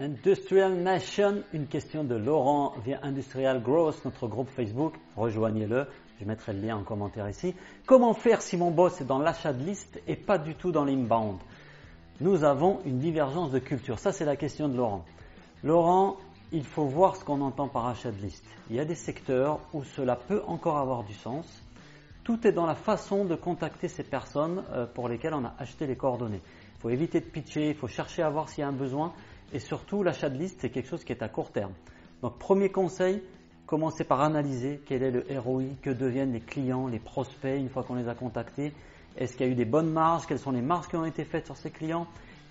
Industrial Nation, une question de Laurent via Industrial Growth, notre groupe Facebook. Rejoignez-le, je mettrai le lien en commentaire ici. Comment faire si mon boss est dans l'achat de liste et pas du tout dans l'inbound? Nous avons une divergence de culture. Ça, c'est la question de Laurent. Laurent, il faut voir ce qu'on entend par achat de liste. Il y a des secteurs où cela peut encore avoir du sens. Tout est dans la façon de contacter ces personnes euh, pour lesquelles on a acheté les coordonnées. Il faut éviter de pitcher, il faut chercher à voir s'il y a un besoin. Et surtout, l'achat de liste, c'est quelque chose qui est à court terme. Donc, premier conseil, commencez par analyser quel est le ROI, que deviennent les clients, les prospects une fois qu'on les a contactés. Est-ce qu'il y a eu des bonnes marges? Quelles sont les marges qui ont été faites sur ces clients?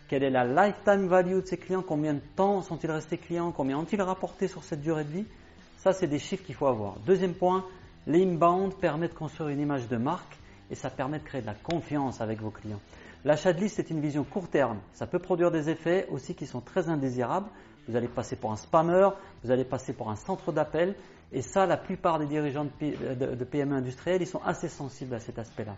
Quelle est la lifetime value de ces clients? Combien de temps sont-ils restés clients? Combien ont-ils rapporté sur cette durée de vie? Ça, c'est des chiffres qu'il faut avoir. Deuxième point, l'inbound permet de construire une image de marque et ça permet de créer de la confiance avec vos clients. L'achat de liste, c'est une vision court terme. Ça peut produire des effets aussi qui sont très indésirables. Vous allez passer pour un spammer, vous allez passer pour un centre d'appel. Et ça, la plupart des dirigeants de PME industriels, ils sont assez sensibles à cet aspect-là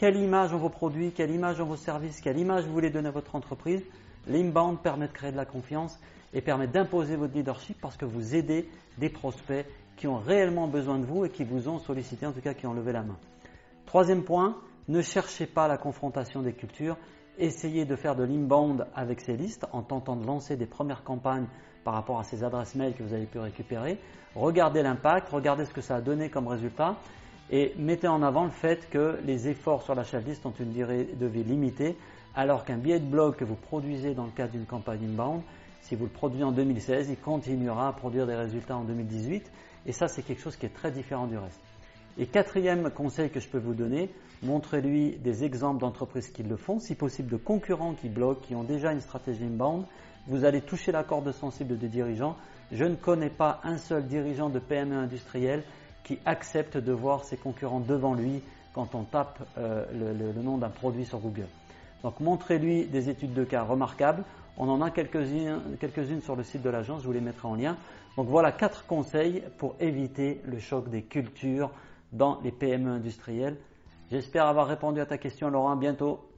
quelle image ont vos produits, quelle image ont vos services, quelle image vous voulez donner à votre entreprise? L'inbound permet de créer de la confiance et permet d'imposer votre leadership parce que vous aidez des prospects qui ont réellement besoin de vous et qui vous ont sollicité, en tout cas qui ont levé la main. Troisième point, ne cherchez pas la confrontation des cultures. Essayez de faire de l'inbound avec ces listes en tentant de lancer des premières campagnes par rapport à ces adresses mail que vous avez pu récupérer. Regardez l'impact, regardez ce que ça a donné comme résultat et mettez en avant le fait que les efforts sur de liste ont une durée de vie limitée, alors qu'un billet de blog que vous produisez dans le cadre d'une campagne inbound, si vous le produisez en 2016, il continuera à produire des résultats en 2018, et ça c'est quelque chose qui est très différent du reste. Et quatrième conseil que je peux vous donner, montrez-lui des exemples d'entreprises qui le font, si possible de concurrents qui bloquent, qui ont déjà une stratégie inbound. Vous allez toucher la corde sensible des dirigeants. Je ne connais pas un seul dirigeant de PME industrielle qui accepte de voir ses concurrents devant lui quand on tape euh, le, nom d'un produit sur Google. Donc montrez-lui des études de cas remarquables. On en a quelques-unes sur le site de l'agence, je vous les mettrai en lien. Donc voilà quatre conseils pour éviter le choc des cultures dans les PME industrielles. J'espère avoir répondu à ta question Laurent, bientôt.